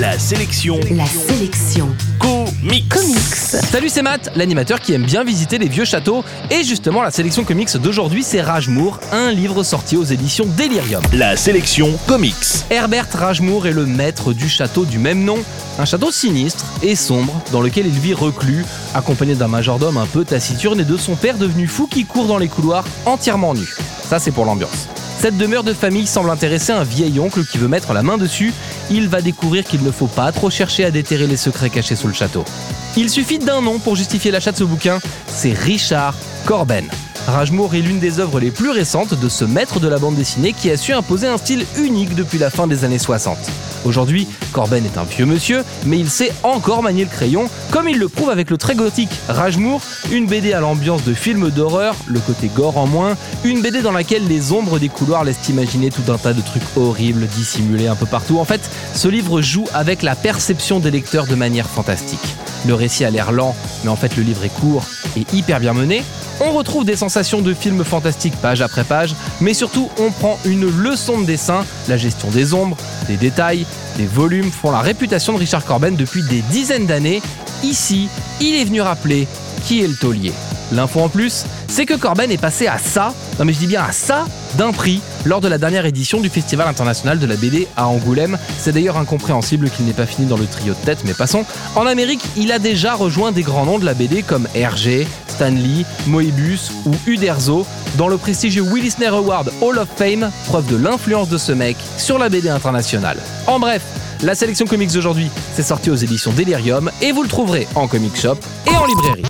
La sélection La sélection comics. comics. Salut, c'est Matt, l'animateur qui aime bien visiter les vieux châteaux. Et justement, la sélection comics d'aujourd'hui, c'est Ragemour, un livre sorti aux éditions Delirium. La sélection comics. Herbert Ragemour est le maître du château du même nom, un château sinistre et sombre dans lequel il vit reclus, accompagné d'un majordome un peu taciturne et de son père devenu fou qui court dans les couloirs entièrement nu. Ça, c'est pour l'ambiance. Cette demeure de famille semble intéresser un vieil oncle qui veut mettre la main dessus. Il va découvrir qu'il ne faut pas trop chercher à déterrer les secrets cachés sous le château. Il suffit d'un nom pour justifier l'achat de ce bouquin, c'est Richard Corben. Ragemour est l'une des œuvres les plus récentes de ce maître de la bande dessinée qui a su imposer un style unique depuis la fin des années 60. Aujourd'hui, Corben est un vieux monsieur, mais il sait encore manier le crayon, comme il le prouve avec le très gothique Ragemour, une BD à l'ambiance de film d'horreur, le côté gore en moins, une BD dans laquelle les ombres des couloirs laissent imaginer tout un tas de trucs horribles dissimulés un peu partout. En fait, ce livre joue avec la perception des lecteurs de manière fantastique. Le récit a l'air lent, mais en fait le livre est court et hyper bien mené. On retrouve des sensations de films fantastiques page après page, mais surtout on prend une leçon de dessin, la gestion des ombres, des détails, des volumes font la réputation de Richard Corben depuis des dizaines d'années. Ici, il est venu rappeler qui est le taulier. L'info en plus, c'est que Corben est passé à ça, non mais je dis bien à ça, d'un prix lors de la dernière édition du Festival international de la BD à Angoulême. C'est d'ailleurs incompréhensible qu'il n'ait pas fini dans le trio de tête, mais passons. En Amérique, il a déjà rejoint des grands noms de la BD comme Hergé, Stanley, Moebius ou Uderzo dans le prestigieux Willisner Award Hall of Fame, preuve de l'influence de ce mec sur la BD internationale. En bref, la sélection comics d'aujourd'hui, c'est sorti aux éditions Delirium et vous le trouverez en comic shop et en librairie.